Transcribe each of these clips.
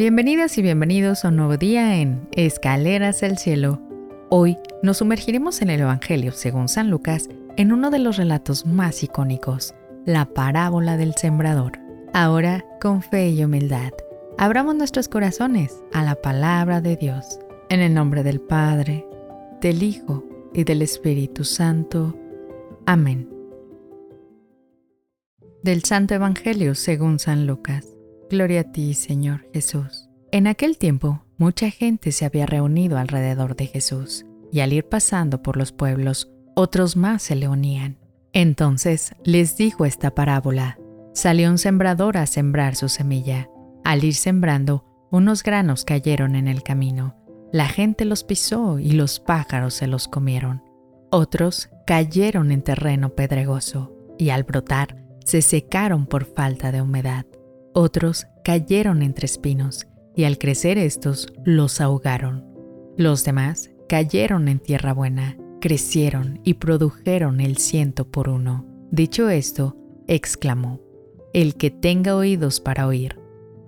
Bienvenidas y bienvenidos a un nuevo día en Escaleras del Cielo. Hoy nos sumergiremos en el Evangelio según San Lucas en uno de los relatos más icónicos, la parábola del sembrador. Ahora, con fe y humildad, abramos nuestros corazones a la palabra de Dios. En el nombre del Padre, del Hijo y del Espíritu Santo. Amén. Del Santo Evangelio según San Lucas. Gloria a ti, Señor Jesús. En aquel tiempo, mucha gente se había reunido alrededor de Jesús, y al ir pasando por los pueblos, otros más se le unían. Entonces les dijo esta parábola. Salió un sembrador a sembrar su semilla. Al ir sembrando, unos granos cayeron en el camino. La gente los pisó y los pájaros se los comieron. Otros cayeron en terreno pedregoso y al brotar se secaron por falta de humedad. Otros cayeron entre espinos y al crecer estos los ahogaron. Los demás cayeron en tierra buena, crecieron y produjeron el ciento por uno. Dicho esto, exclamó, El que tenga oídos para oír,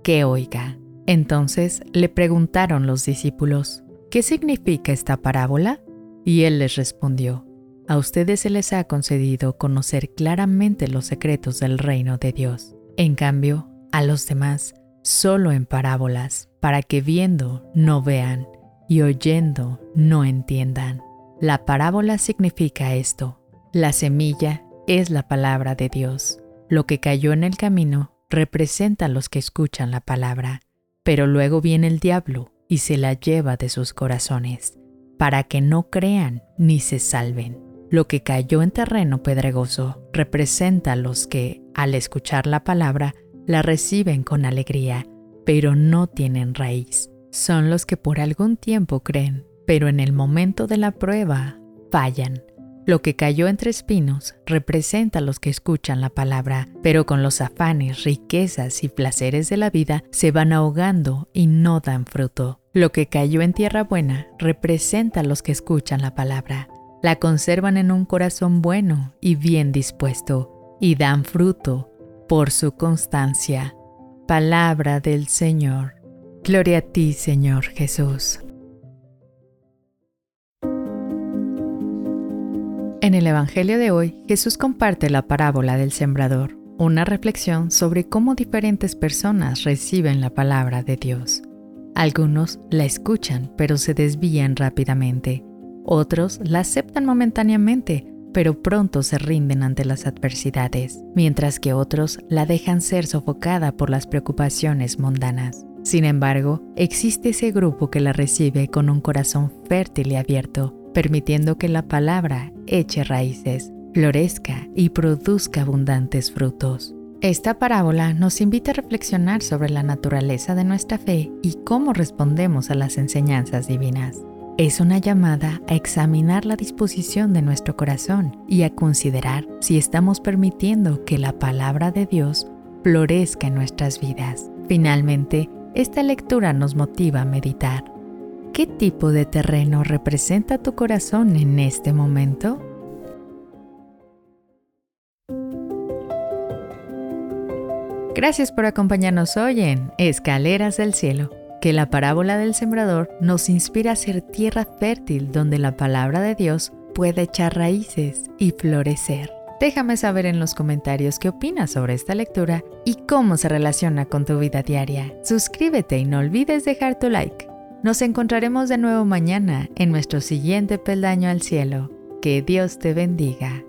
que oiga. Entonces le preguntaron los discípulos, ¿qué significa esta parábola? Y él les respondió, a ustedes se les ha concedido conocer claramente los secretos del reino de Dios. En cambio, a los demás solo en parábolas, para que viendo no vean y oyendo no entiendan. La parábola significa esto. La semilla es la palabra de Dios. Lo que cayó en el camino representa a los que escuchan la palabra, pero luego viene el diablo y se la lleva de sus corazones, para que no crean ni se salven. Lo que cayó en terreno pedregoso representa a los que, al escuchar la palabra, la reciben con alegría, pero no tienen raíz. Son los que por algún tiempo creen, pero en el momento de la prueba fallan. Lo que cayó entre espinos representa a los que escuchan la palabra, pero con los afanes, riquezas y placeres de la vida se van ahogando y no dan fruto. Lo que cayó en tierra buena representa a los que escuchan la palabra, la conservan en un corazón bueno y bien dispuesto, y dan fruto por su constancia. Palabra del Señor. Gloria a ti, Señor Jesús. En el Evangelio de hoy, Jesús comparte la parábola del sembrador, una reflexión sobre cómo diferentes personas reciben la palabra de Dios. Algunos la escuchan, pero se desvían rápidamente otros la aceptan momentáneamente, pero pronto se rinden ante las adversidades, mientras que otros la dejan ser sofocada por las preocupaciones mundanas. Sin embargo, existe ese grupo que la recibe con un corazón fértil y abierto, permitiendo que la palabra eche raíces, florezca y produzca abundantes frutos. Esta parábola nos invita a reflexionar sobre la naturaleza de nuestra fe y cómo respondemos a las enseñanzas divinas es una llamada a examinar la disposición de nuestro corazón y a considerar si estamos permitiendo que la palabra de Dios florezca en nuestras vidas. Finalmente, esta lectura nos motiva a meditar. ¿Qué tipo de terreno representa tu corazón en este momento? Gracias por acompañarnos hoy en Escaleras del Cielo que la parábola del sembrador nos inspira a ser tierra fértil donde la palabra de Dios pueda echar raíces y florecer. Déjame saber en los comentarios qué opinas sobre esta lectura y cómo se relaciona con tu vida diaria. Suscríbete y no olvides dejar tu like. Nos encontraremos de nuevo mañana en nuestro siguiente peldaño al cielo. Que Dios te bendiga.